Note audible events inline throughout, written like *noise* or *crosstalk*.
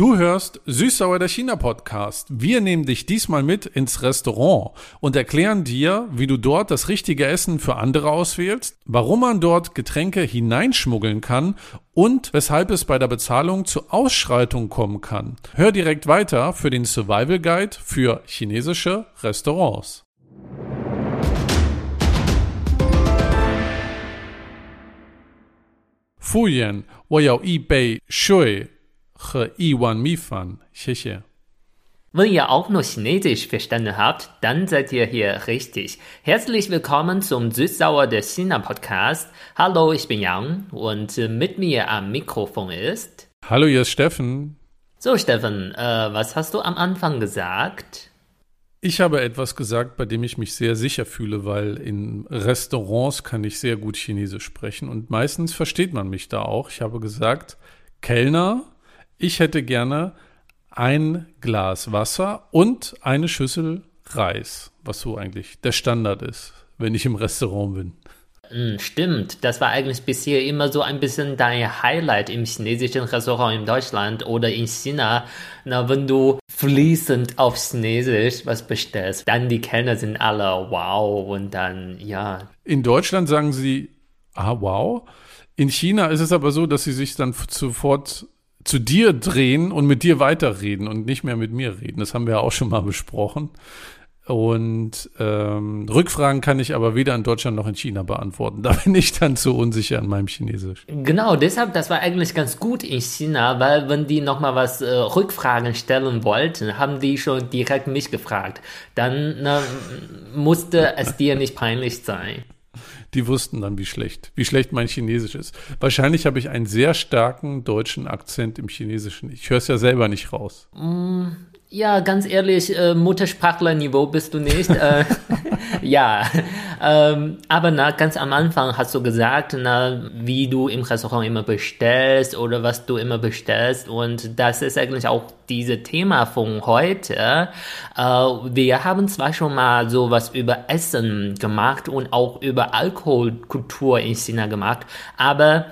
Du hörst Süßsauer der China Podcast. Wir nehmen dich diesmal mit ins Restaurant und erklären dir, wie du dort das richtige Essen für andere auswählst, warum man dort Getränke hineinschmuggeln kann und weshalb es bei der Bezahlung zu Ausschreitungen kommen kann. Hör direkt weiter für den Survival Guide für chinesische Restaurants. Fujian, Woyao Bei Shui 和一碗米饭，谢谢。 Wenn ihr auch nur Chinesisch verstanden habt, dann seid ihr hier richtig. Herzlich willkommen zum Süßsauer der China Podcast. Hallo, ich bin Yang und äh, mit mir am Mikrofon ist. Hallo, hier ist Steffen. So, Steffen, äh, was hast du am Anfang gesagt? Ich habe etwas gesagt, bei dem ich mich sehr sicher fühle, weil in Restaurants kann ich sehr gut Chinesisch sprechen und meistens versteht man mich da auch. Ich habe gesagt, Kellner, ich hätte gerne ein Glas Wasser und eine Schüssel Reis, was so eigentlich der Standard ist, wenn ich im Restaurant bin. Hm, stimmt, das war eigentlich bisher immer so ein bisschen dein Highlight im chinesischen Restaurant in Deutschland oder in China. Na, wenn du fließend auf Chinesisch was bestellst, dann die Kellner sind alle wow und dann, ja. In Deutschland sagen sie, ah, wow. In China ist es aber so, dass sie sich dann sofort zu dir drehen und mit dir weiterreden und nicht mehr mit mir reden. Das haben wir ja auch schon mal besprochen. Und ähm, Rückfragen kann ich aber weder in Deutschland noch in China beantworten. *laughs* Da bin ich dann zu unsicher an meinem Chinesisch. Genau, deshalb, das war eigentlich ganz gut in China, weil wenn die nochmal was äh, Rückfragen stellen wollten, haben die schon direkt mich gefragt. Dann na, musste es dir nicht peinlich sein. Die wussten dann, wie schlecht, wie schlecht mein Chinesisch ist. Wahrscheinlich habe ich einen sehr starken deutschen Akzent im Chinesischen. Ich höre es ja selber nicht raus. Mm, ja, ganz ehrlich, äh, Muttersprachlerniveau bist du nicht. äh, *laughs* ja, ähm, aber na, ganz am Anfang hast du gesagt, na, wie du im Restaurant immer bestellst oder was du immer bestellst. Und das ist eigentlich auch dieses Thema von heute. Äh, wir haben zwar schon mal sowas über Essen gemacht und auch über Alkoholkultur in China gemacht, aber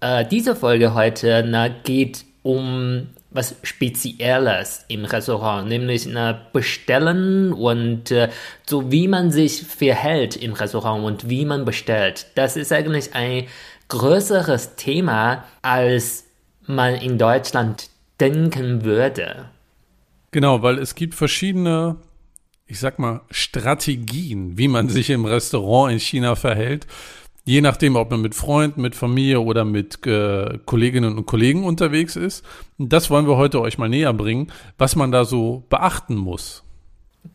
äh, diese Folge heute na, geht um was Spezielles im Restaurant, nämlich na, bestellen und äh, so wie man sich verhält im Restaurant und wie man bestellt. Das ist eigentlich ein größeres Thema, als man in Deutschland denken würde. Genau, weil es gibt verschiedene, ich sag mal, Strategien, wie man sich im Restaurant in China verhält. Je nachdem, ob man mit Freunden, mit Familie oder mit äh, Kolleginnen und Kollegen unterwegs ist. Das wollen wir heute euch mal näher bringen, was man da so beachten muss.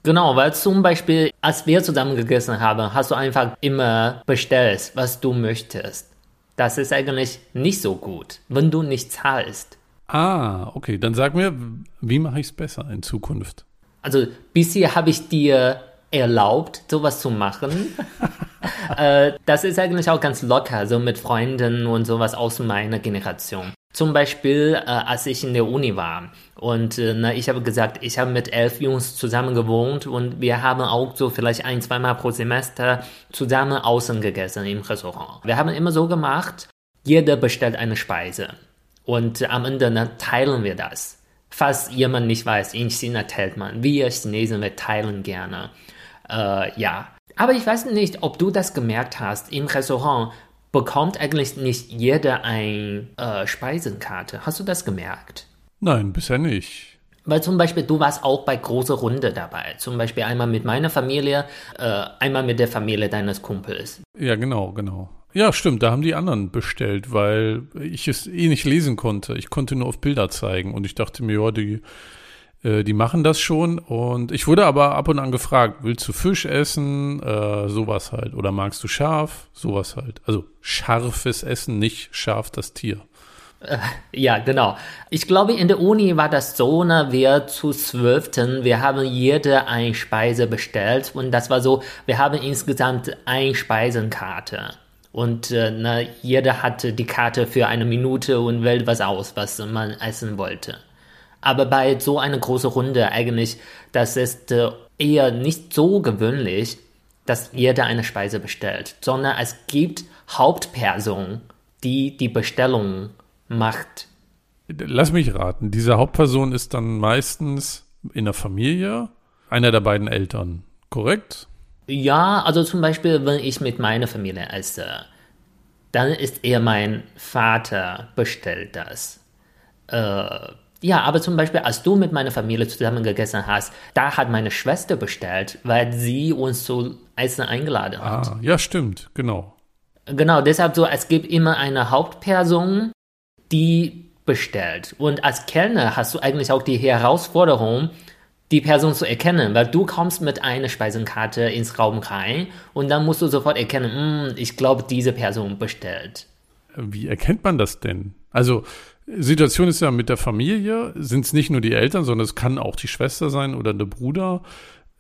Genau, weil zum Beispiel, als wir zusammen gegessen haben, hast du einfach immer bestellt, was du möchtest. Das ist eigentlich nicht so gut, wenn du nicht zahlst. Ah, okay. Dann sag mir, wie mache ich es besser in Zukunft? Also bisher habe ich dir erlaubt, sowas zu machen. *laughs* *laughs* äh, das ist eigentlich auch ganz locker, so mit Freunden und sowas aus meiner Generation. Zum Beispiel, äh, als ich in der Uni war und äh, na, ich habe gesagt, ich habe mit elf Jungs zusammen gewohnt und wir haben auch so vielleicht ein, zweimal pro Semester zusammen außen gegessen im Restaurant. Wir haben immer so gemacht, jeder bestellt eine Speise und am Ende na, teilen wir das. Falls jemand nicht weiß, in China teilt man. Wir Chinesen, wir teilen gerne. Äh, ja. Aber ich weiß nicht, ob du das gemerkt hast. Im Restaurant bekommt eigentlich nicht jeder eine äh, Speisenkarte. Hast du das gemerkt? Nein, bisher nicht. Weil zum Beispiel, du warst auch bei großer Runde dabei. Zum Beispiel einmal mit meiner Familie, äh, einmal mit der Familie deines Kumpels. Ja, genau, genau. Ja, stimmt, da haben die anderen bestellt, weil ich es eh nicht lesen konnte. Ich konnte nur auf Bilder zeigen und ich dachte mir, ja, die, äh, die machen das schon. Und ich wurde aber ab und an gefragt, willst du Fisch essen? Äh, sowas halt. Oder magst du scharf? Sowas halt. Also scharfes Essen, nicht scharf das Tier. Äh, ja, genau. Ich glaube, in der Uni war das so, ne, wir zu zwölften, wir haben jede eine Speise bestellt und das war so, wir haben insgesamt eine Speisenkarte. Und äh, na, jeder hatte die Karte für eine Minute und wählt was aus, was man essen wollte. Aber bei so einer großen Runde eigentlich, das ist äh, eher nicht so gewöhnlich, dass jeder eine Speise bestellt, sondern es gibt Hauptpersonen, die die Bestellung macht. Lass mich raten, diese Hauptperson ist dann meistens in der Familie einer der beiden Eltern, korrekt? Ja, also zum Beispiel, wenn ich mit meiner Familie esse, dann ist eher mein Vater bestellt das. Äh, ja, aber zum Beispiel, als du mit meiner Familie zusammen gegessen hast, da hat meine Schwester bestellt, weil sie uns zu Essen eingeladen hat. Ah, ja, stimmt, genau. Genau, deshalb so, es gibt immer eine Hauptperson, die bestellt. Und als Kellner hast du eigentlich auch die Herausforderung, die Person zu erkennen, weil du kommst mit einer Speisenkarte ins Raum rein und dann musst du sofort erkennen, hm, ich glaube, diese Person bestellt. Wie erkennt man das denn? Also, Situation ist ja mit der Familie, sind es nicht nur die Eltern, sondern es kann auch die Schwester sein oder der Bruder.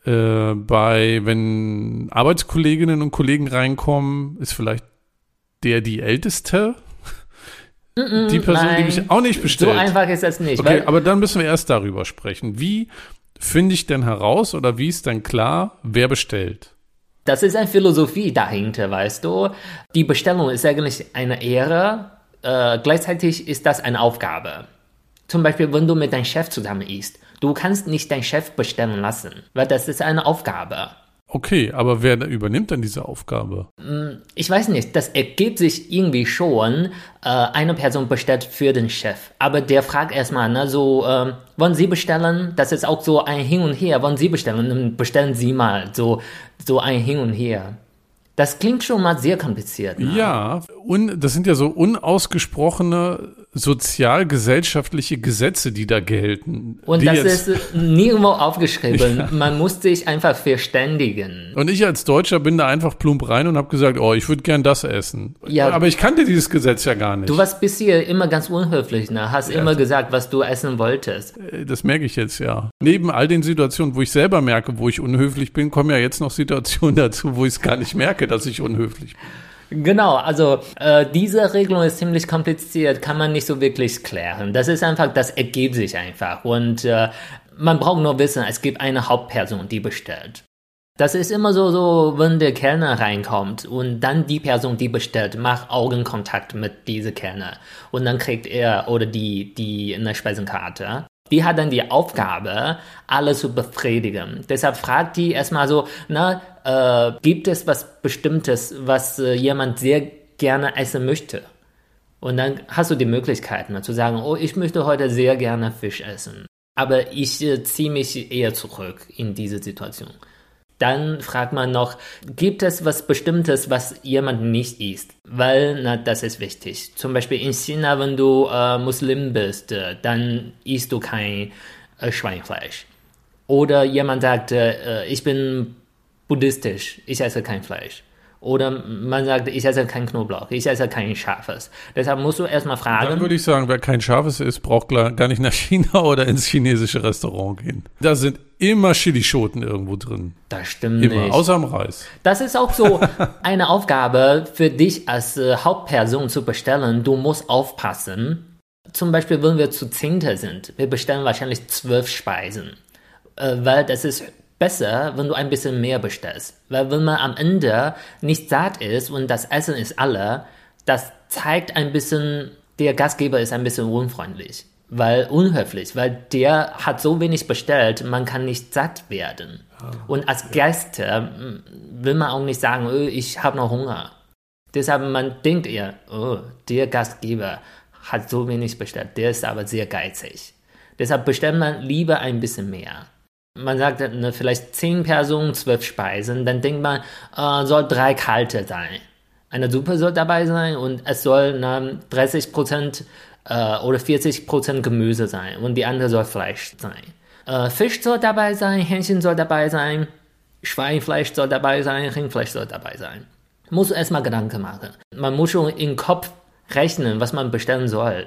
Äh, bei, wenn Arbeitskolleginnen und Kollegen reinkommen, ist vielleicht der die Älteste. die Person, nein, die mich auch nicht bestellt. So einfach ist das nicht. Okay, aber dann müssen wir erst darüber sprechen. Wie finde ich denn heraus oder wie ist denn klar, wer bestellt? Das ist eine Philosophie dahinter, weißt du. Die Bestellung ist eigentlich eine Ehre, äh, gleichzeitig ist das eine Aufgabe. Zum Beispiel, wenn du mit deinem Chef zusammen isst, du kannst nicht deinen Chef bestellen lassen, weil das ist eine Aufgabe. Okay, aber wer übernimmt dann diese Aufgabe? Ich weiß nicht, das ergibt sich irgendwie schon. Äh, eine Person bestellt für den Chef, aber der fragt erstmal, ne, so, äh, wollen Sie bestellen? Das ist auch so ein Hin und Her. Wollen Sie bestellen? Dann bestellen Sie mal. So, so ein Hin und Her. Das klingt schon mal sehr kompliziert. Ne? Ja, und das sind ja so unausgesprochene sozialgesellschaftliche Gesetze, die da gelten. Und das ist nirgendwo aufgeschrieben. *laughs* Ja. Man muss sich einfach verständigen. Und ich als Deutscher bin da einfach plump rein und habe gesagt, oh, ich würde gern das essen. Ja, Aber ich kannte dieses Gesetz ja gar nicht. Du warst bisher immer ganz unhöflich, ne? Hast ja. immer gesagt, was du essen wolltest. Äh, das merke ich jetzt ja. Neben all den Situationen, wo ich selber merke, wo ich unhöflich bin, kommen ja jetzt noch Situationen *laughs* dazu, wo ich es gar nicht merke, dass ich unhöflich bin. Genau, also äh, diese Regelung ist ziemlich kompliziert, kann man nicht so wirklich klären. Das ist einfach, das ergibt sich einfach. Und äh, man braucht nur wissen, es gibt eine Hauptperson, die bestellt. Das ist immer so, so, wenn der Kellner reinkommt und dann die Person, die bestellt, macht Augenkontakt mit dieser Kellner und dann kriegt er oder die, die eine Speisenkarte die hat dann die Aufgabe, alle zu befriedigen. Deshalb fragt die erstmal so, na, äh, gibt es was Bestimmtes, was äh, jemand sehr gerne essen möchte? Und dann hast du die Möglichkeit ne, zu sagen, oh, ich möchte heute sehr gerne Fisch essen. Aber ich äh, ziehe mich eher zurück in diese Situation. Dann fragt man noch, gibt es was Bestimmtes, was jemand nicht isst? Weil, na, das ist wichtig. Zum Beispiel in China, wenn du äh, Muslim bist, äh, dann isst du kein äh, Schweinfleisch. Oder jemand sagt, äh, ich bin buddhistisch, ich esse kein Fleisch. Oder man sagt, ich esse kein Knoblauch, ich esse kein Scharfes. Deshalb musst du erstmal fragen. Dann würde ich sagen, wer kein Scharfes isst, braucht gar nicht nach China *laughs* oder ins chinesische Restaurant gehen. Da sind immer Chilischoten irgendwo drin. Das stimmt immer, nicht. Außer am Reis. Das ist auch so *laughs* eine Aufgabe für dich als äh, Hauptperson zu bestellen. Du musst aufpassen. Zum Beispiel, wenn wir zu Zehnte sind, wir bestellen wahrscheinlich zwölf Speisen. Äh, weil das ist besser, wenn du ein bisschen mehr bestellst. Weil wenn man am Ende nicht satt ist und das Essen ist alle, das zeigt ein bisschen, der Gastgeber ist ein bisschen unfreundlich. Weil unhöflich, weil der hat so wenig bestellt, man kann nicht satt werden. Ah, und als Gäste will man auch nicht sagen, oh, ich habe noch Hunger. Deshalb man denkt eher, oh, der Gastgeber hat so wenig bestellt, der ist aber sehr geizig. Deshalb bestellt man lieber ein bisschen mehr man sagt ne, vielleicht zehn Personen, zwölf Speisen, dann denkt man, äh, soll drei kalte sein. Eine Suppe soll dabei sein und es soll ne, 30 Prozent äh, oder 40 Prozent Gemüse sein und die andere soll Fleisch sein. Äh, Fisch soll dabei sein, Hähnchen soll dabei sein, Schweinfleisch soll dabei sein, Rindfleisch soll dabei sein. Muss erstmal Gedanken machen. Man muss schon im Kopf rechnen, was man bestellen soll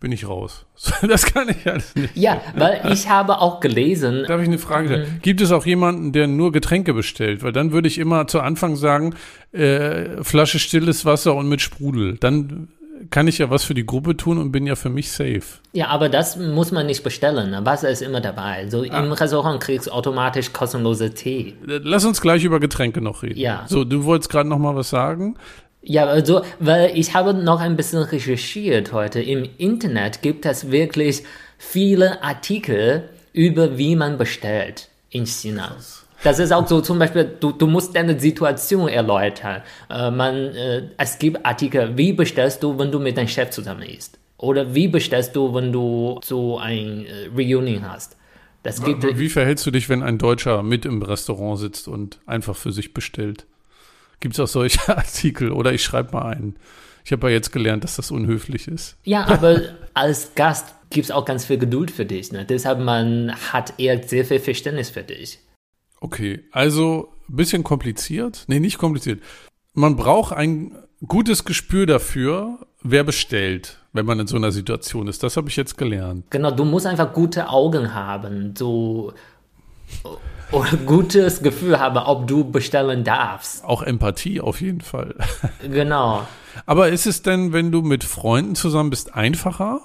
bin ich raus. *laughs* Das kann ich alles nicht. Ja, weil ich habe auch gelesen. Darf ich eine Frage stellen? Mhm. Gibt es auch jemanden, der nur Getränke bestellt? Weil dann würde ich immer zu Anfang sagen, äh, Flasche stilles Wasser und mit Sprudel. Dann kann ich ja was für die Gruppe tun und bin ja für mich safe. Ja, aber das muss man nicht bestellen. Wasser ist immer dabei. So ah. im Restaurant kriegst du automatisch kostenlose Tee. Lass uns gleich über Getränke noch reden. Ja. So, du wolltest gerade noch mal was sagen. Ja, also, weil ich habe noch ein bisschen recherchiert heute. Im Internet gibt es wirklich viele Artikel über wie man bestellt in China. Das ist auch so zum Beispiel, du, du musst deine Situation erläutern. Äh, man, äh, es gibt Artikel, wie bestellst du, wenn du mit deinem Chef zusammen isst? Oder wie bestellst du, wenn du so ein äh, Reunion hast? Das gibt, wie verhältst du dich, wenn ein Deutscher mit im Restaurant sitzt und einfach für sich bestellt? Gibt es auch solche *laughs* Artikel? Oder ich schreibe mal einen. Ich habe ja jetzt gelernt, dass das unhöflich ist. Ja, aber als Gast gibt es auch ganz viel Geduld für dich. Ne? Deshalb man hat eher sehr viel Verständnis für dich. Okay, also ein bisschen kompliziert. Nee, nicht kompliziert. Man braucht ein gutes Gespür dafür, wer bestellt, wenn man in so einer Situation ist. Das habe ich jetzt gelernt. Genau, du musst einfach gute Augen haben. So oder gutes Gefühl haben, ob du bestellen darfst. Auch Empathie auf jeden Fall. *laughs* Genau. Aber ist es denn, wenn du mit Freunden zusammen bist, einfacher?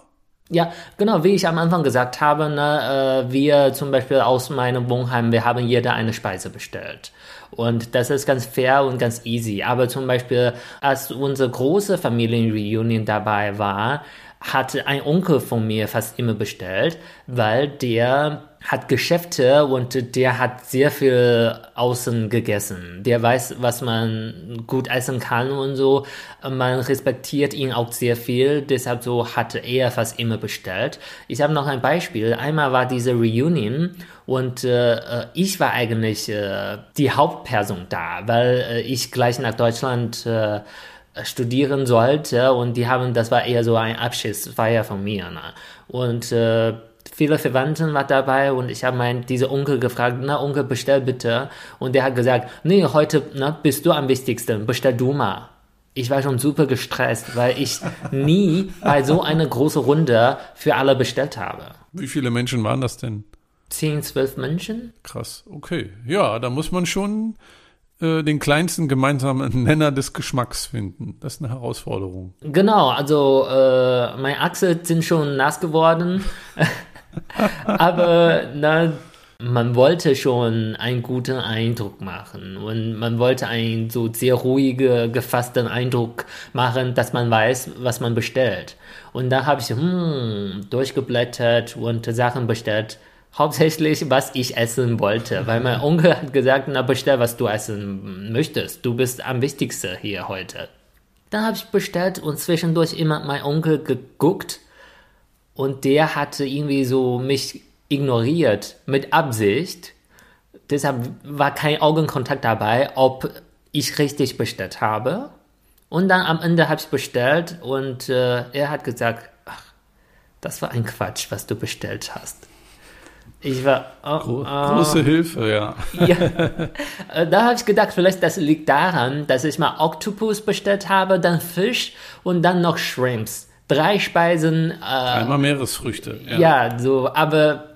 Ja, genau, wie ich am Anfang gesagt habe, ne, äh, wir zum Beispiel aus meinem Wohnheim, wir haben jeder eine Speise bestellt. Und das ist ganz fair und ganz easy. Aber zum Beispiel, als unsere große Familienreunion dabei war, hatte ein Onkel von mir fast immer bestellt, weil der hat Geschäfte und der hat sehr viel außen gegessen. Der weiß, was man gut essen kann und so. Man respektiert ihn auch sehr viel, deshalb so hat er fast immer bestellt. Ich habe noch ein Beispiel. Einmal war diese Reunion und äh, ich war eigentlich äh, die Hauptperson da, weil äh, ich gleich nach Deutschland äh, studieren sollte und die haben, das war eher so ein Abschiedsfeier von mir. Ne? Und äh, viele Verwandten war dabei und ich habe meinen diese Onkel gefragt, na Onkel, bestell bitte. Und der hat gesagt, nee, heute na, bist du am wichtigsten, bestell du mal. Ich war schon super gestresst, weil ich nie bei so einer großen Runde für alle bestellt habe. Wie viele Menschen waren das denn? Zehn, zwölf Menschen. Krass, okay. Ja, da muss man schon äh, den kleinsten gemeinsamen *laughs* Nenner des Geschmacks finden. Das ist eine Herausforderung. Genau, also äh, meine Achse sind schon nass geworden. *laughs* Aber na, man wollte schon einen guten Eindruck machen und man wollte einen so sehr ruhige, gefassten Eindruck machen, dass man weiß, was man bestellt. Und da habe ich hm, durchgeblättert und Sachen bestellt, hauptsächlich, was ich essen wollte, weil mein Onkel hat gesagt, na bestell, was du essen möchtest. Du bist am wichtigsten hier heute. Dann habe ich bestellt und zwischendurch immer mein Onkel geguckt und der hatte irgendwie so mich ignoriert mit Absicht. Deshalb war kein Augenkontakt dabei, ob ich richtig bestellt habe. Und dann am Ende habe ich bestellt und äh, er hat gesagt, ach, das war ein Quatsch, was du bestellt hast. Ich war oh, Gro oh. große Hilfe, ja. ja. Äh, da habe ich gedacht, vielleicht das liegt daran, dass ich mal Oktopus bestellt habe, dann Fisch und dann noch Shrimps drei Speisen. Äh, Einmal Meeresfrüchte. Ja. ja, so, aber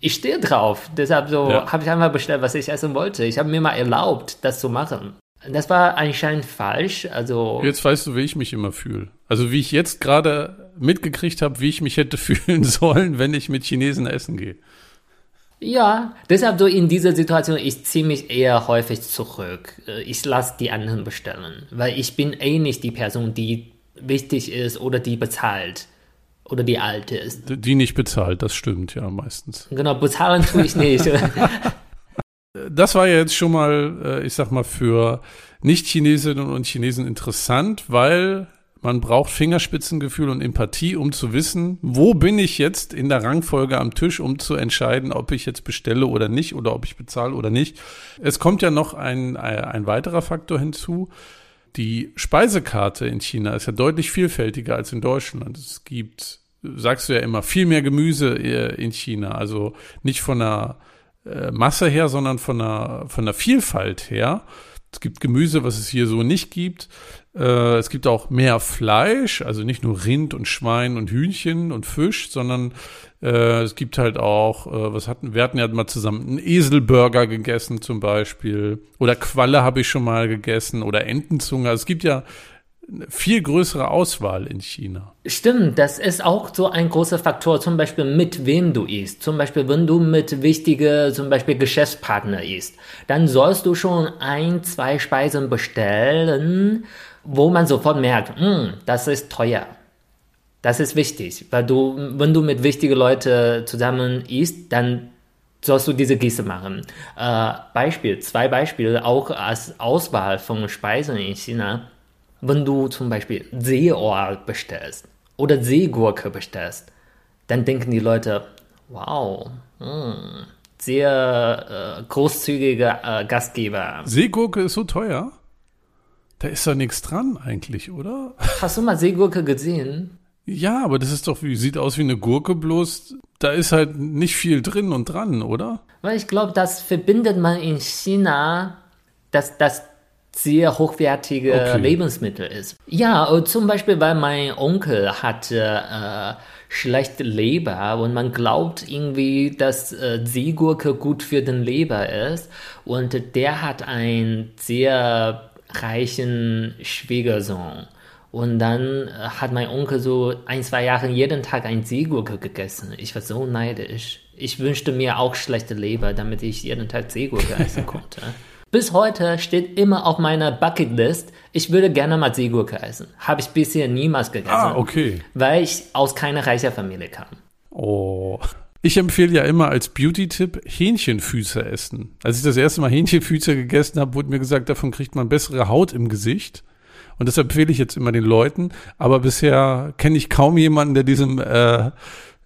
ich stehe drauf. Deshalb so ja. habe ich einfach bestellt, was ich essen wollte. Ich habe mir mal erlaubt, das zu machen. Das war anscheinend falsch. Also jetzt weißt du, wie ich mich immer fühle. Also wie ich jetzt gerade mitgekriegt habe, wie ich mich hätte *laughs* fühlen sollen, wenn ich mit Chinesen essen gehe. Ja, deshalb so in dieser Situation, ich ziehe mich eher häufig zurück. Ich lasse die anderen bestellen, weil ich bin eh nicht die Person, die wichtig ist oder die bezahlt oder die alte ist. Die nicht bezahlt, das stimmt ja meistens. Genau, bezahlen tue ich nicht. *laughs* das war ja jetzt schon mal, äh, ich sag mal, für Nicht-Chinesinnen und Chinesen interessant, weil man braucht Fingerspitzengefühl und Empathie, um zu wissen, wo bin ich jetzt in der Rangfolge am Tisch, um zu entscheiden, ob ich jetzt bestelle oder nicht oder ob ich bezahle oder nicht. Es kommt ja noch ein, ein weiterer Faktor hinzu. Die Speisekarte in China ist ja deutlich vielfältiger als in Deutschland. Es gibt, sagst du ja immer, viel mehr Gemüse äh, in China. Also nicht von der äh, Masse her, sondern von der, von der Vielfalt her. Es gibt Gemüse, was es hier so nicht gibt. Äh, es gibt auch mehr Fleisch, also nicht nur Rind und Schwein und Hühnchen und Fisch, sondern äh, es gibt halt auch, äh, was hatten wir hatten ja mal zusammen einen Eselburger gegessen zum Beispiel oder Qualle habe ich schon mal gegessen oder Entenzunge. Also es gibt ja viel größere Auswahl in China. Stimmt, das ist auch so ein großer Faktor, zum Beispiel mit wem du isst. Zum Beispiel, wenn du mit wichtigen, zum Beispiel Geschäftspartner isst, dann sollst du schon ein, zwei Speisen bestellen, wo man sofort merkt, "Hm, das ist teuer. Das ist wichtig, weil du, wenn du mit wichtigen Leuten zusammen isst, dann sollst du diese Geste machen. Äh, Beispiel, zwei Beispiele, auch als Auswahl von Speisen in China. Wenn du zum Beispiel Seeohr bestellst oder Seegurke bestellst, dann denken die Leute, wow, hm, sehr äh, großzügiger äh, Gastgeber. Seegurke ist so teuer? Da ist doch nichts dran eigentlich, oder? Hast du mal Seegurke gesehen? Ja, aber das ist doch wie, sieht aus wie eine Gurke, bloß da ist halt nicht viel drin und dran, oder? Weil ich glaube, das verbindet man in China, dass das sehr hochwertige Okay. Lebensmittel ist. Ja, zum Beispiel, weil mein Onkel hatte äh, schlechte Leber und man glaubt irgendwie, dass äh, Seegurke gut für den Leber ist und der hat einen sehr reichen Schwiegersohn. Und dann äh, hat mein Onkel so ein, zwei Jahre jeden Tag ein Seegurke gegessen. Ich war so neidisch. Ich wünschte mir auch schlechte Leber, damit ich jeden Tag Seegurke essen *laughs* konnte. Bis heute steht immer auf meiner Bucketlist, ich würde gerne mal Seegurke essen. Habe ich bisher niemals gegessen. Ah, okay. Weil ich aus keiner reicher Familie kam. Oh. Ich empfehle ja immer als Beauty-Tipp Hähnchenfüße essen. Als ich das erste Mal Hähnchenfüße gegessen habe, wurde mir gesagt, davon kriegt man bessere Haut im Gesicht. Und das empfehle ich jetzt immer den Leuten. Aber bisher kenne ich kaum jemanden, der diesem, äh,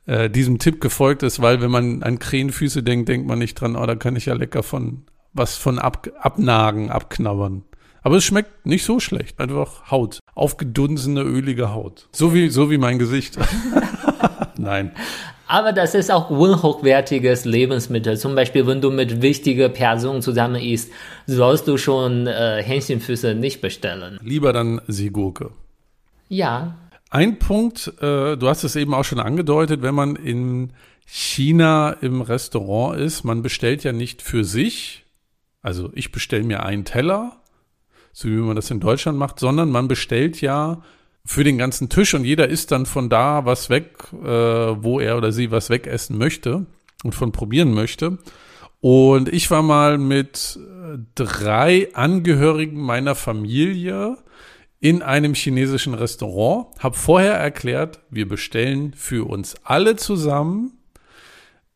äh, diesem Tipp gefolgt ist, weil wenn man an Krähenfüße denkt, denkt man nicht dran, oh, da kann ich ja lecker von was von ab, abnagen, abknabbern. Aber es schmeckt nicht so schlecht. Einfach Haut. Aufgedunsene, ölige Haut. So wie, so wie mein Gesicht. *laughs* Nein. Aber das ist auch unhochwertiges Lebensmittel. Zum Beispiel, wenn du mit wichtigen Personen zusammen isst, sollst du schon äh, Hähnchenfüße nicht bestellen. Lieber dann Seegurke. Ja, Ein Punkt, äh, du hast es eben auch schon angedeutet, wenn man in China im Restaurant ist, man bestellt ja nicht für sich, also ich bestelle mir einen Teller, so wie man das in Deutschland macht, sondern man bestellt ja für den ganzen Tisch und jeder isst dann von da was weg, äh, wo er oder sie was wegessen möchte und von probieren möchte. Und ich war mal mit äh, drei Angehörigen meiner Familie in einem chinesischen Restaurant, habe vorher erklärt, wir bestellen für uns alle zusammen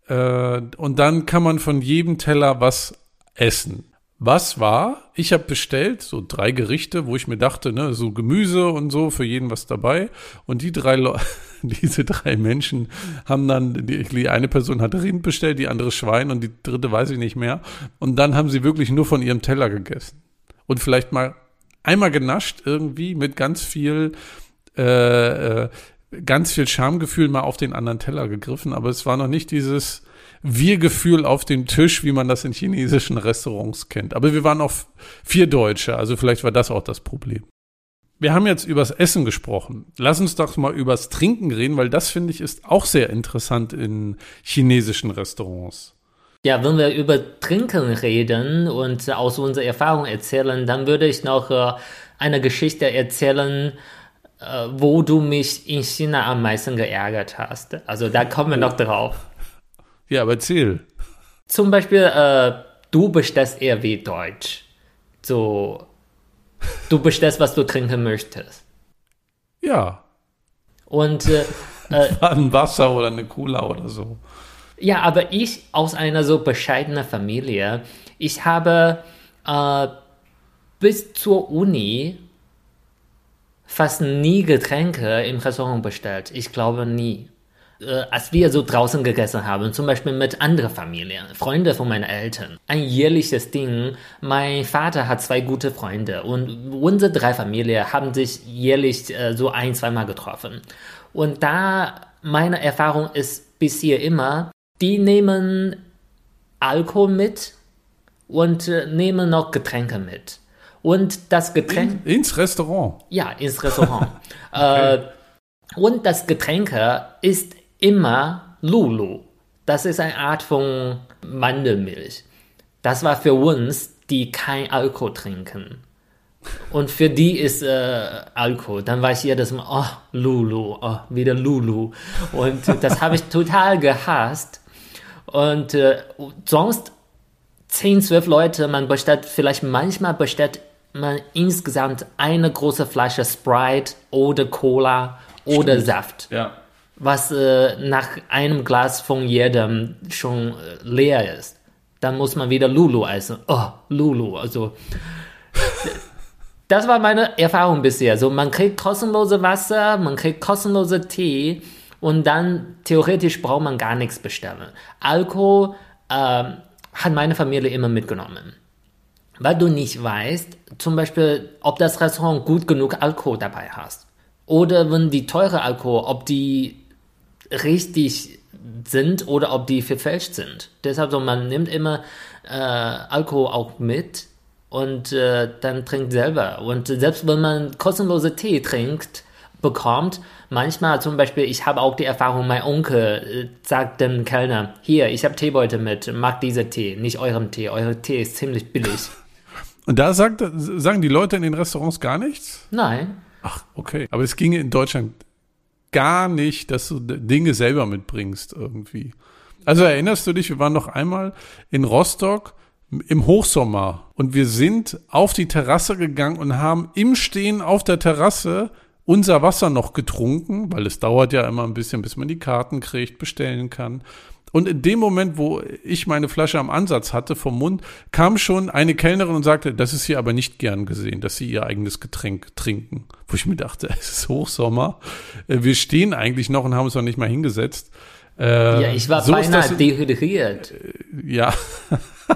äh, und dann kann man von jedem Teller was essen. Was war? Ich habe bestellt so drei Gerichte, wo ich mir dachte, ne, so Gemüse und so für jeden was dabei. Und die drei, Leu- *laughs* diese drei Menschen haben dann die, die eine Person hat Rind bestellt, die andere Schwein und die dritte weiß ich nicht mehr. Und dann haben sie wirklich nur von ihrem Teller gegessen und vielleicht mal einmal genascht irgendwie mit ganz viel äh, äh, ganz viel Schamgefühl mal auf den anderen Teller gegriffen, aber es war noch nicht dieses Wir-Gefühl auf dem Tisch, wie man das in chinesischen Restaurants kennt. Aber wir waren auch vier Deutsche, also vielleicht war das auch das Problem. Wir haben jetzt übers Essen gesprochen. Lass uns doch mal übers Trinken reden, weil das finde ich ist auch sehr interessant in chinesischen Restaurants. Ja, wenn wir über Trinken reden und aus unserer Erfahrung erzählen, dann würde ich noch äh, eine Geschichte erzählen, äh, wo du mich in China am meisten geärgert hast. Also da kommen wir noch drauf. Ja, aber erzähl. Zum Beispiel, äh, du bestellst eher wie Deutsch. So, du bestellst, was du trinken möchtest. Ja, Und äh, äh, *laughs* ein Wasser oder eine Cola oder so. Ja, aber ich aus einer so bescheidenen Familie, ich habe äh, bis zur Uni fast nie Getränke im Restaurant bestellt. Ich glaube nie. Äh, als wir so draußen gegessen haben, zum Beispiel mit anderen Familien, Freunde von meinen Eltern, ein jährliches Ding. Mein Vater hat zwei gute Freunde und unsere drei Familien haben sich jährlich äh, so ein, zweimal getroffen. Und da meine Erfahrung ist bisher immer, die nehmen Alkohol mit und äh, nehmen noch Getränke mit. Und das Getränk, Ins Restaurant. ja, ins Restaurant. *laughs* äh, und das Getränke ist immer Lulu. Das ist eine Art von Mandelmilch. Das war für uns, die kein Alkohol trinken. Und für die ist äh, Alkohol. Dann war ich jedes Mal, oh, Lulu, oh, wieder Lulu. Und das habe ich total gehasst. Und äh, sonst 10, 12 Leute, man bestellt, vielleicht manchmal bestellt man insgesamt eine große Flasche Sprite oder Cola oder Stimmt. Saft, Ja. Was äh, nach einem Glas von jedem schon äh, leer ist. Dann muss man wieder Lulu essen. Oh, Lulu, also das war meine Erfahrung bisher. So, man kriegt kostenlose Wasser, man kriegt kostenlose Tee und dann theoretisch braucht man gar nichts bestellen. Alkohol ähm, hat meine Familie immer mitgenommen. Weil du nicht weißt, zum Beispiel, ob das Restaurant gut genug Alkohol dabei hast. Oder wenn die teure Alkohol, ob die richtig sind oder ob die verfälscht sind. Deshalb so, man nimmt immer äh, Alkohol auch mit und äh, dann trinkt selber. Und selbst wenn man kostenlose Tee trinkt, bekommt, manchmal zum Beispiel, ich habe auch die Erfahrung, mein Onkel äh, sagt dem Kellner, hier, ich habe Teebeutel mit, mag dieser Tee, nicht eurem Tee, euer Tee ist ziemlich billig. *laughs* Und da sagt, sagen die Leute in den Restaurants gar nichts? Nein, Ach, okay. Aber es ginge in Deutschland gar nicht, dass du Dinge selber mitbringst irgendwie. Also erinnerst du dich, wir waren noch einmal in Rostock im Hochsommer und wir sind auf die Terrasse gegangen und haben im Stehen auf der Terrasse unser Wasser noch getrunken, weil es dauert ja immer ein bisschen, bis man die Karten kriegt, bestellen kann. Und in dem Moment, wo ich meine Flasche am Ansatz hatte vom Mund, kam schon eine Kellnerin und sagte, das ist hier aber nicht gern gesehen, dass sie ihr eigenes Getränk trinken. Wo ich mir dachte, *laughs* es ist Hochsommer. Äh, Wir stehen eigentlich noch und haben uns noch nicht mal hingesetzt. Äh, ja, ich war so beinahe dehydriert. ja.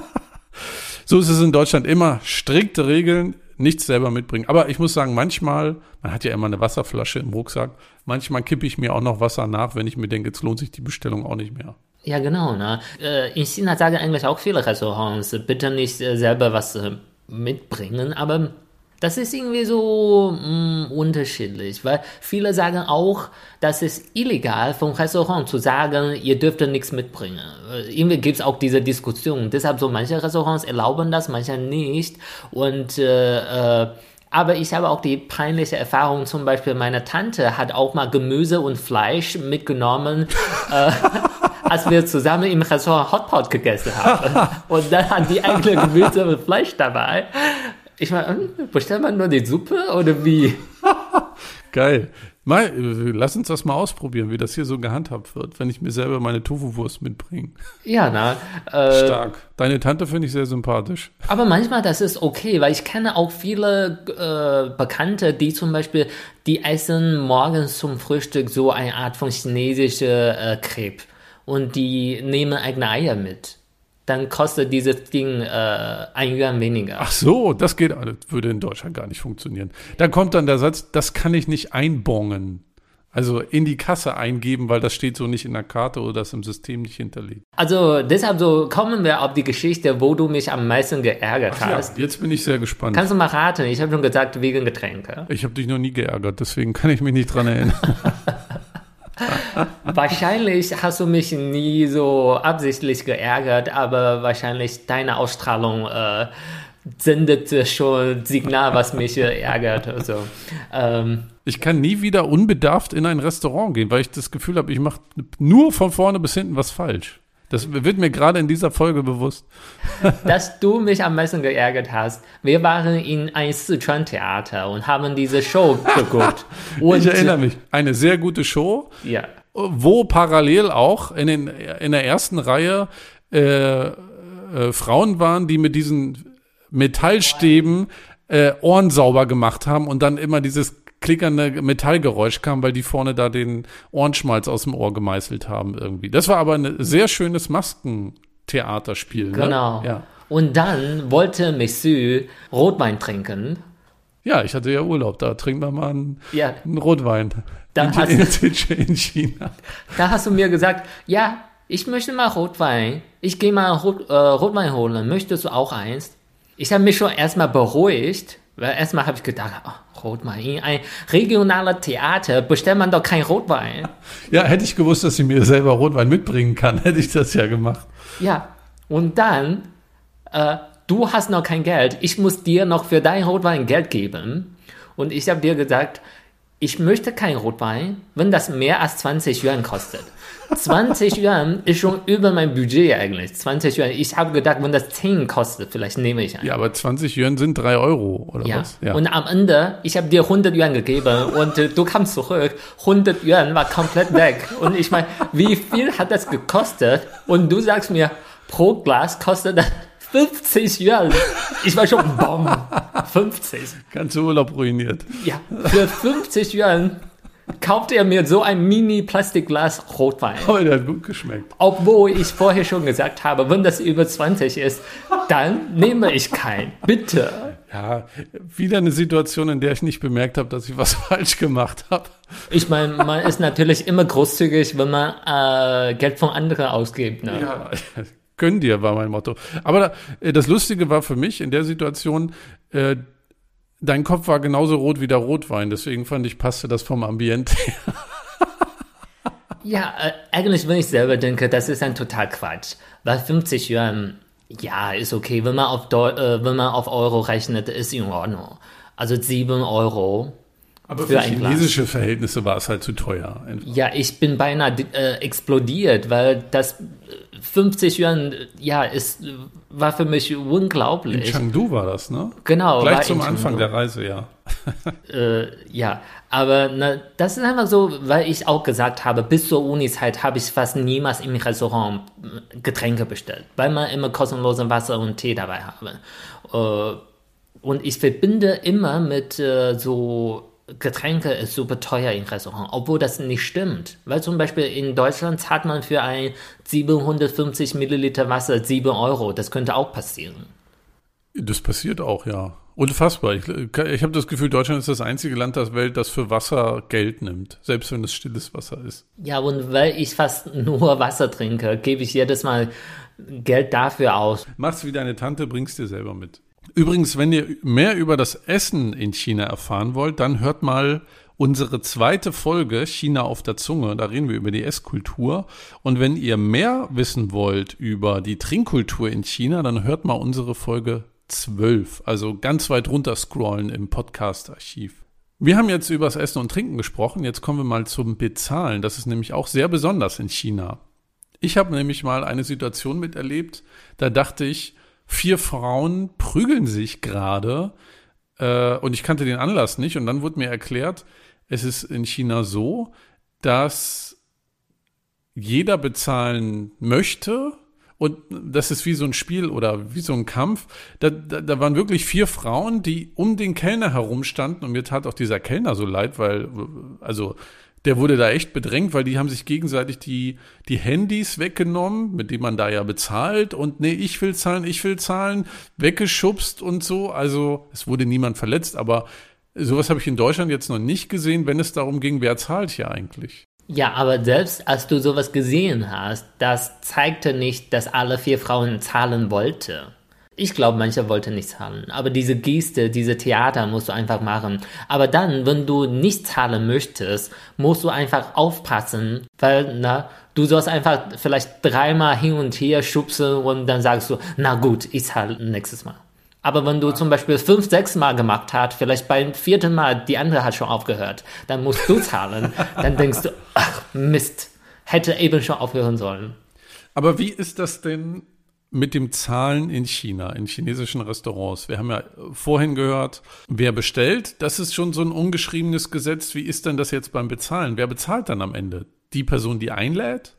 *laughs* so ist es in Deutschland immer. Strikte Regeln, nichts selber mitbringen. Aber ich muss sagen, manchmal, man hat ja immer eine Wasserflasche im Rucksack, manchmal kippe ich mir auch noch Wasser nach, wenn ich mir denke, jetzt lohnt sich die Bestellung auch nicht mehr. Ja, genau. Ne? Äh, In China sagen eigentlich auch viele Restaurants, bitte nicht äh, selber was äh, mitbringen, aber das ist irgendwie so mh, unterschiedlich, weil viele sagen auch, das ist illegal vom Restaurant zu sagen, ihr dürft nichts mitbringen. Irgendwie gibt es auch diese Diskussion. Deshalb so manche Restaurants erlauben das, manche nicht. Und äh, äh, aber ich habe auch die peinliche Erfahrung, zum Beispiel meine Tante hat auch mal Gemüse und Fleisch mitgenommen, äh, *laughs* *laughs* als wir zusammen im Restaurant Hotpot gegessen haben. *laughs* Und dann hat die eigene Gemüse und Fleisch dabei. Ich meine, hm, bestellt man nur die Suppe oder wie? *laughs* Geil. Mal, lass uns das mal ausprobieren, wie das hier so gehandhabt wird, wenn ich mir selber meine Tofu-Wurst mitbringe. Ja, na. Äh, Stark. Deine Tante finde ich sehr sympathisch. Aber manchmal das ist okay, weil ich kenne auch viele äh, Bekannte, die zum Beispiel, die essen morgens zum Frühstück so eine Art von chinesische äh, Crepe und die nehmen eigene Eier mit. Dann kostet dieses Ding äh, ein Yuan weniger. Ach so, das geht, das würde in Deutschland gar nicht funktionieren. Da kommt dann der Satz, das kann ich nicht einbongen. Also in die Kasse eingeben, weil das steht so nicht in der Karte oder das im System nicht hinterlegt. Also deshalb so kommen wir auf die Geschichte, wo du mich am meisten geärgert Ja, hast. jetzt bin ich sehr gespannt. Kannst du mal raten? Ich habe schon gesagt, wegen Getränke. ich habe dich noch nie geärgert, deswegen kann ich mich nicht dran erinnern. *laughs* *laughs* Wahrscheinlich hast du mich nie so absichtlich geärgert, aber wahrscheinlich deine Ausstrahlung äh, sendet schon Signal, was mich ärgert. Also, ähm, Ich kann nie wieder unbedarft in ein Restaurant gehen, weil ich das Gefühl habe, ich mache nur von vorne bis hinten was falsch. Das wird mir gerade in dieser Folge bewusst. *laughs* dass du mich am meisten geärgert hast. Wir waren in ein Sichuan-Theater und haben diese Show *laughs* geguckt. Und, ich erinnere mich. Eine sehr gute Show, Ja. wo parallel auch in, den, in der ersten Reihe äh, äh, Frauen waren, die mit diesen Metallstäben äh, Ohren sauber gemacht haben und dann immer dieses klickernde Metallgeräusch kam, weil die vorne da den Ohrenschmalz aus dem Ohr gemeißelt haben irgendwie. Das war aber ein sehr schönes Maskentheaterspiel. Genau. Ne? Ja. Und dann wollte Monsieur Rotwein trinken. ja, ich hatte ja Urlaub, da trinken wir mal einen, Ja, einen Rotwein. Da in, hast- in, *laughs* in China. Da hast du mir gesagt, ja, ich möchte mal Rotwein. Ich gehe mal Rot, äh, Rotwein holen. Möchtest du auch eins? Ich habe mich schon erstmal beruhigt, weil erstmal habe ich gedacht, oh, Rotwein, in ein regionaler Theater bestellt man doch kein Rotwein. *laughs* Ja, hätte ich gewusst, dass ich mir selber Rotwein mitbringen kann, *laughs* hätte ich das ja gemacht. Ja, und dann, äh, du hast noch kein Geld. Ich muss dir noch für dein Rotwein Geld geben. Und ich habe dir gesagt, ich möchte kein Rotwein, wenn das mehr als 20 Yuan kostet. 20 Yuan ist schon über mein Budget eigentlich. 20 Yuan. Ich habe gedacht, wenn das 10 kostet, vielleicht nehme ich einen. Ja, aber 20 Yuan sind 3 Euro, oder Ja. was? Ja. Und am Ende, ich habe dir 100 Yuan gegeben und äh, du kamst zurück. 100 Yuan war komplett weg. Und ich meine, wie viel hat das gekostet? Und du sagst mir, pro Glas kostet das 50 Yuan. Ich war schon, bom, 50. Ganze Urlaub ruiniert. Ja, für 50 Yuan kauft er mir so ein Mini-Plastikglas Rotwein. Aber der hat gut geschmeckt. Obwohl ich vorher schon gesagt habe, wenn das über 20 ist, dann nehme ich keinen. Bitte. Ja, wieder eine Situation, in der ich nicht bemerkt habe, dass ich was *laughs* falsch gemacht habe. Ich meine, man ist natürlich immer großzügig, wenn man äh, Geld von anderen ausgibt. Ne? Ja, gönn dir war mein Motto. Aber äh, das Lustige war für mich in der Situation, äh, dein Kopf war genauso rot wie der Rotwein. Deswegen fand ich, passte das vom Ambiente her. Ja, äh, eigentlich, wenn ich selber denke, das ist ein total Quatsch. Weil 50 Yuan, ja, ist okay. Wenn man auf, Deu äh, wenn man auf Euro rechnet, ist in Ordnung. Also 7 Euro. Aber Für für ein Glas. chinesische Verhältnisse war es halt zu teuer. Einfach. Ja, ich bin beinahe äh, explodiert, weil das äh, 50 Yuan, ja, ist, äh, war für mich In unglaublich. Chengdu war das, ne? Genau. Gleich zum in Anfang Chengdu. der Reise, ja. Äh, ja, aber ne, das ist einfach so, weil ich auch gesagt habe, bis zur Uni-Zeit habe ich fast niemals im Restaurant äh, Getränke bestellt, weil man immer kostenlose Wasser und Tee dabei habe. Äh, und ich verbinde immer mit äh, so Getränke ist super teuer im Restaurant, obwohl das nicht stimmt. Weil zum Beispiel in Deutschland zahlt man für ein 750 Milliliter Wasser 7 Euro. Das könnte auch passieren. Das passiert auch, ja. Unfassbar. Ich, ich habe das Gefühl, Deutschland ist das einzige Land der Welt, das für Wasser Geld nimmt, selbst wenn es stilles Wasser ist. Ja, und weil ich fast *laughs* nur Wasser trinke, gebe ich jedes Mal Geld dafür aus. Mach's wie deine Tante, bring's dir selber mit. Übrigens, wenn ihr mehr über das Essen in China erfahren wollt, dann hört mal unsere zweite Folge China auf der Zunge. Da reden wir über die Esskultur. Und wenn ihr mehr wissen wollt über die Trinkkultur in China, dann hört mal unsere Folge 12. Also ganz weit runter scrollen im Podcast-Archiv. Wir haben jetzt über das Essen und Trinken gesprochen. Jetzt kommen wir mal zum Bezahlen. Das ist nämlich auch sehr besonders in China. Ich habe nämlich mal eine Situation miterlebt, da dachte ich, vier Frauen prügeln sich gerade äh, und ich kannte den Anlass nicht. Und dann wurde mir erklärt, es ist in China so, dass jeder bezahlen möchte. Und das ist wie so ein Spiel oder wie so ein Kampf. Da, da, da waren wirklich vier Frauen, die um den Kellner herumstanden. Und mir tat auch dieser Kellner so leid, weil, also, der wurde da echt bedrängt, weil die haben sich gegenseitig die, die Handys weggenommen, mit denen man da ja bezahlt. Und nee, ich will zahlen, ich will zahlen, weggeschubst und so. Also, es wurde niemand verletzt, aber sowas habe ich in Deutschland jetzt noch nicht gesehen, wenn es darum ging, wer zahlt hier eigentlich. Ja, aber selbst als du sowas gesehen hast, das zeigte nicht, dass alle vier Frauen zahlen wollten. Ich glaube, manche wollten nicht zahlen. Aber diese Geste, diese Theater musst du einfach machen. Aber dann, wenn du nicht zahlen möchtest, musst du einfach aufpassen, weil, na, du sollst einfach vielleicht dreimal hin und her schubsen und dann sagst du, na gut, ich zahle nächstes Mal. Aber wenn du zum Beispiel fünf, sechs Mal gemacht hast, vielleicht beim vierten Mal, die andere hat schon aufgehört, dann musst du zahlen. *laughs* dann denkst du, ach Mist, hätte eben schon aufhören sollen. Aber wie ist das denn mit dem Zahlen in China, in chinesischen Restaurants? Wir haben ja vorhin gehört, wer bestellt, das ist schon so ein ungeschriebenes Gesetz. Wie ist denn das jetzt beim Bezahlen? Wer bezahlt dann am Ende? Die Person, die einlädt?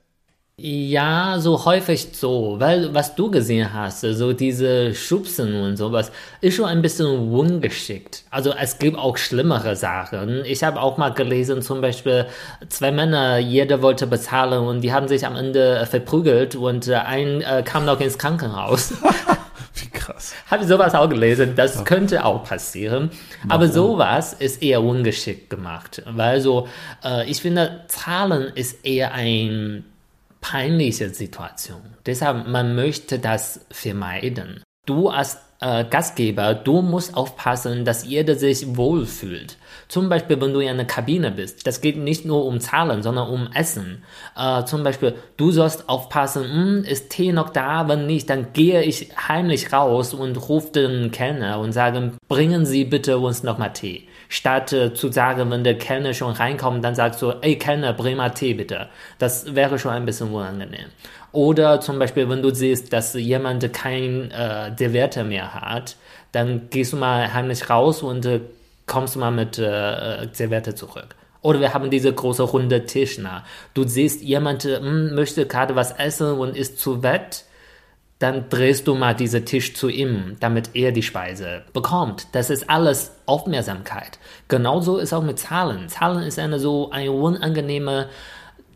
Ja, so häufig so, weil was du gesehen hast, so diese Schubsen und sowas, ist schon ein bisschen ungeschickt. Also es gibt auch schlimmere Sachen. Ich habe auch mal gelesen, zum Beispiel zwei Männer, jeder wollte bezahlen und die haben sich am Ende verprügelt und äh, ein äh, kam noch ins Krankenhaus. *laughs* Wie krass. Habe ich sowas auch gelesen, das könnte auch passieren. Aber sowas ist eher ungeschickt gemacht, weil so, äh, ich finde, Zahlen ist eher ein peinliche Situation. Deshalb, man möchte das vermeiden. Du als äh, Gastgeber, du musst aufpassen, dass jeder sich wohlfühlt. Zum Beispiel, wenn du in einer Kabine bist, das geht nicht nur um Zahlen, sondern um Essen. Äh, zum Beispiel, du sollst aufpassen, hm, ist Tee noch da? Wenn nicht, dann gehe ich heimlich raus und rufe den Kellner und sage, bringen Sie bitte uns nochmal Tee. Statt äh, zu sagen, wenn der Kellner schon reinkommt, dann sagst du, ey Kellner, mal Tee bitte. Das wäre schon ein bisschen unangenehm. Oder zum Beispiel, wenn du siehst, dass jemand kein äh, Deverter mehr hat, dann gehst du mal heimlich raus und äh, kommst mal mit äh, Serviette zurück. Oder wir haben diese große runde Tischner. Du siehst, jemand mh, hm, möchte gerade was essen und ist zu wett, dann drehst du mal diesen Tisch zu ihm, damit er die Speise bekommt. Das ist alles Aufmerksamkeit. Genauso ist auch mit Zahlen. Zahlen ist eine so eine unangenehme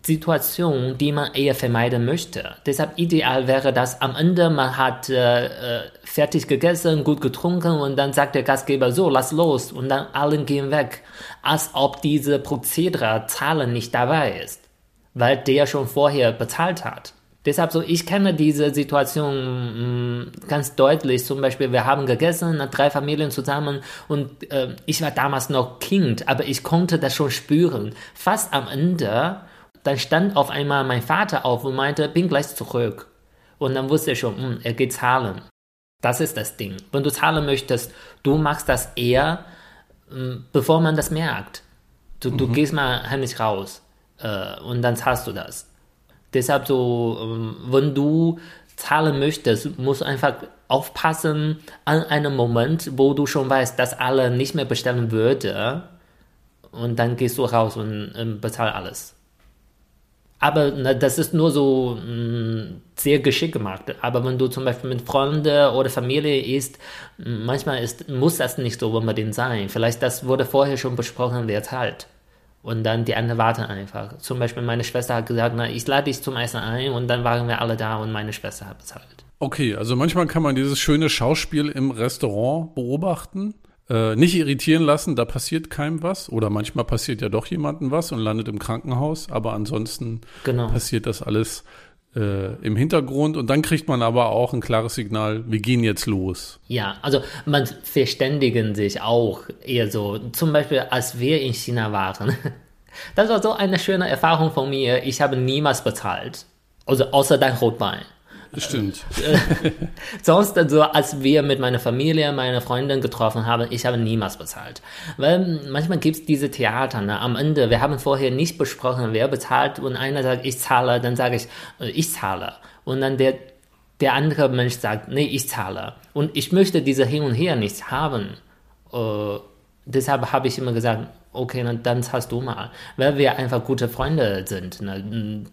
Situation, die man eher vermeiden möchte. Deshalb ideal wäre das am Ende, man hat äh, äh, fertig gegessen, gut getrunken und dann sagt der Gastgeber so, lass los und dann allen gehen weg, als ob diese Prozedere Zahlen nicht dabei ist, weil der schon vorher bezahlt hat. Deshalb so, ich kenne diese Situation mh, mm, ganz deutlich. Zum Beispiel, wir haben gegessen, drei Familien zusammen und äh, ich war damals noch Kind, aber ich konnte das schon spüren. Fast am Ende dann stand auf einmal mein Vater auf und meinte, bin gleich zurück. Und dann wusste ich schon, mh, hm, er geht zahlen. Das ist das Ding. Wenn du zahlen möchtest, du machst das eher, mh, hm, bevor man das merkt. Du, mhm. du gehst mal heimlich raus äh, und dann zahlst du das. Deshalb so, äh, wenn du zahlen möchtest, musst du einfach aufpassen an einem Moment, wo du schon weißt, dass alle nicht mehr bestellen würde. Und dann gehst du raus und äh, bezahlst alles. Aber na, das ist nur so mh, mm, sehr geschickt gemacht. Aber wenn du zum Beispiel mit Freunden oder Familie isst, manchmal ist, muss das nicht so unbedingt sein. Vielleicht das wurde vorher schon besprochen, wer zahlt. Und dann die anderen warten einfach. Zum Beispiel meine Schwester hat gesagt, na, ich lade dich zum Essen ein und dann waren wir alle da und meine Schwester hat bezahlt. Okay, also manchmal kann man dieses schöne Schauspiel im Restaurant beobachten äh, nicht irritieren lassen, da passiert keinem was. Oder manchmal passiert ja doch jemandem was und landet im Krankenhaus. Aber ansonsten genau. passiert das alles äh, im Hintergrund. Und dann kriegt man aber auch ein klares Signal, wir gehen jetzt los. Ja, also man verständigen sich auch eher so. Zum Beispiel, als wir in China waren. *laughs* Das war so eine schöne Erfahrung von mir. Ich habe niemals bezahlt. Also außer dein Rotwein. Stimmt. *laughs* Sonst, also, als wir mit meiner Familie, meiner Freundin getroffen haben, ich habe niemals bezahlt. Weil manchmal gibt es diese Theater, ne? am Ende, wir haben vorher nicht besprochen, wer bezahlt und einer sagt, ich zahle, dann sage ich, äh, ich zahle. Und dann der, der andere Mensch sagt, nee, ich zahle. Und ich möchte diese Hin und Her nicht haben. Äh, deshalb habe ich immer gesagt, okay, na, dann zahlst du mal. Weil wir einfach gute Freunde sind. Ne?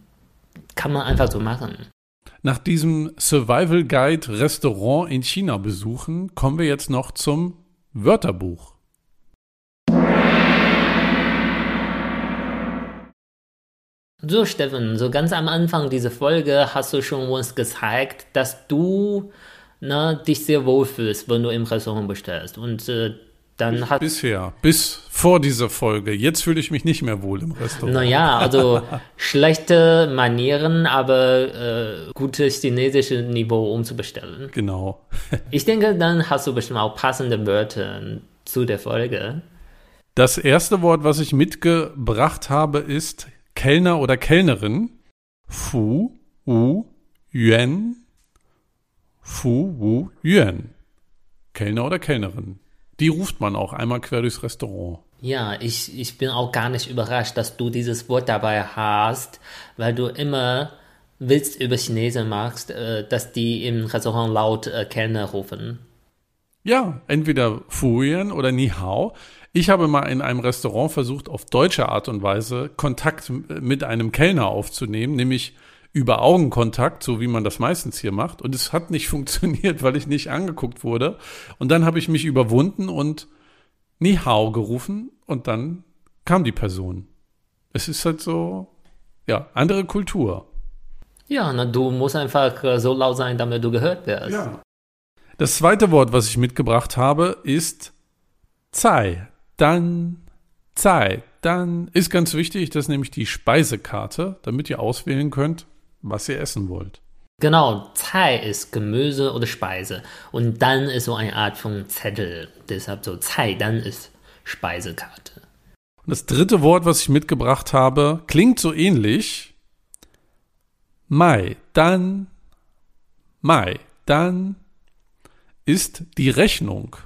Kann man einfach so machen. Nach diesem Survival Guide Restaurant in China besuchen, kommen wir jetzt noch zum Wörterbuch. So, Steffen, so ganz am Anfang dieser Folge hast du schon uns gezeigt, dass du ne, dich sehr wohl fühlst, wenn du im Restaurant bestellst. Und äh, dann hat Bisher, bis vor dieser Folge. Jetzt fühle ich mich nicht mehr wohl im Restaurant. Naja, also *laughs* schlechte Manieren, aber äh, gutes chinesisches Niveau, um zu bestellen. Genau. *laughs* ich denke, dann hast du bestimmt auch passende Wörter zu der Folge. Das erste Wort, was ich mitgebracht habe, ist Kellner oder Kellnerin. Fu, Wu, Yuan. Fu, Wu, Yuan. Kellner oder Kellnerin. Die ruft man auch einmal quer durchs Restaurant. Ja, ich, ich bin auch gar nicht überrascht, dass du dieses Wort dabei hast, weil du immer willst über Chinesen magst, äh, dass die im Restaurant laut äh, Kellner rufen. Ja, entweder Fuyan oder Ni Hao. Ich habe mal in einem Restaurant versucht, auf deutsche Art und Weise Kontakt mit einem Kellner aufzunehmen, nämlich über Augenkontakt, so wie man das meistens hier macht. Und es hat nicht *laughs* funktioniert, weil ich nicht angeguckt wurde. Und dann habe ich mich überwunden und Ni Hao gerufen und dann kam die Person. Es ist halt so, ja, andere Kultur. Ja, na, du musst einfach äh, so laut sein, damit du gehört wirst. Ja. Das zweite Wort, was ich mitgebracht habe, ist Zai. Dann Zai. Dann ist ganz wichtig, das ist nämlich die Speisekarte, damit ihr auswählen könnt, was ihr essen wollt. Genau, Cai ist Gemüse oder Speise. Und dann ist so eine Art von Zettel. Deshalb so Cai, dann ist Speisekarte. Und das dritte Wort, was ich mitgebracht habe, klingt so ähnlich. Mai, dann, Mai, dann ist die Rechnung.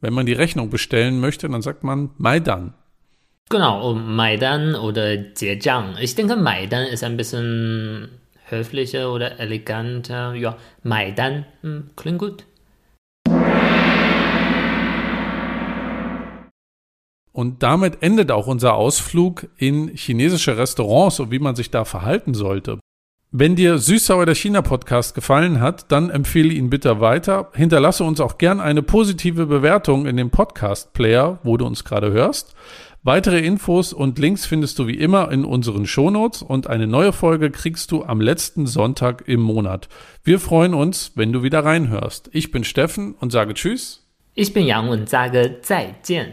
Wenn man die Rechnung bestellen möchte, dann sagt man Mai dann. Genau, und Maidan oder Zhejiang. Ich denke, Maidan ist ein bisschen höflicher oder eleganter. Ja, Maidan hm, klingt gut. Und damit endet auch unser Ausflug in chinesische Restaurants und wie man sich da verhalten sollte. Wenn dir Süßsauer der China Podcast gefallen hat, dann empfehle ihn bitte weiter. Hinterlasse uns auch gern eine positive Bewertung in dem Podcast Player, wo du uns gerade hörst. Weitere Infos und Links findest du wie immer in unseren Shownotes und eine neue Folge kriegst du am letzten Sonntag im Monat. Wir freuen uns, wenn du wieder reinhörst. Ich bin Steffen und sage Tschüss. Ich bin Yang und sage 再见.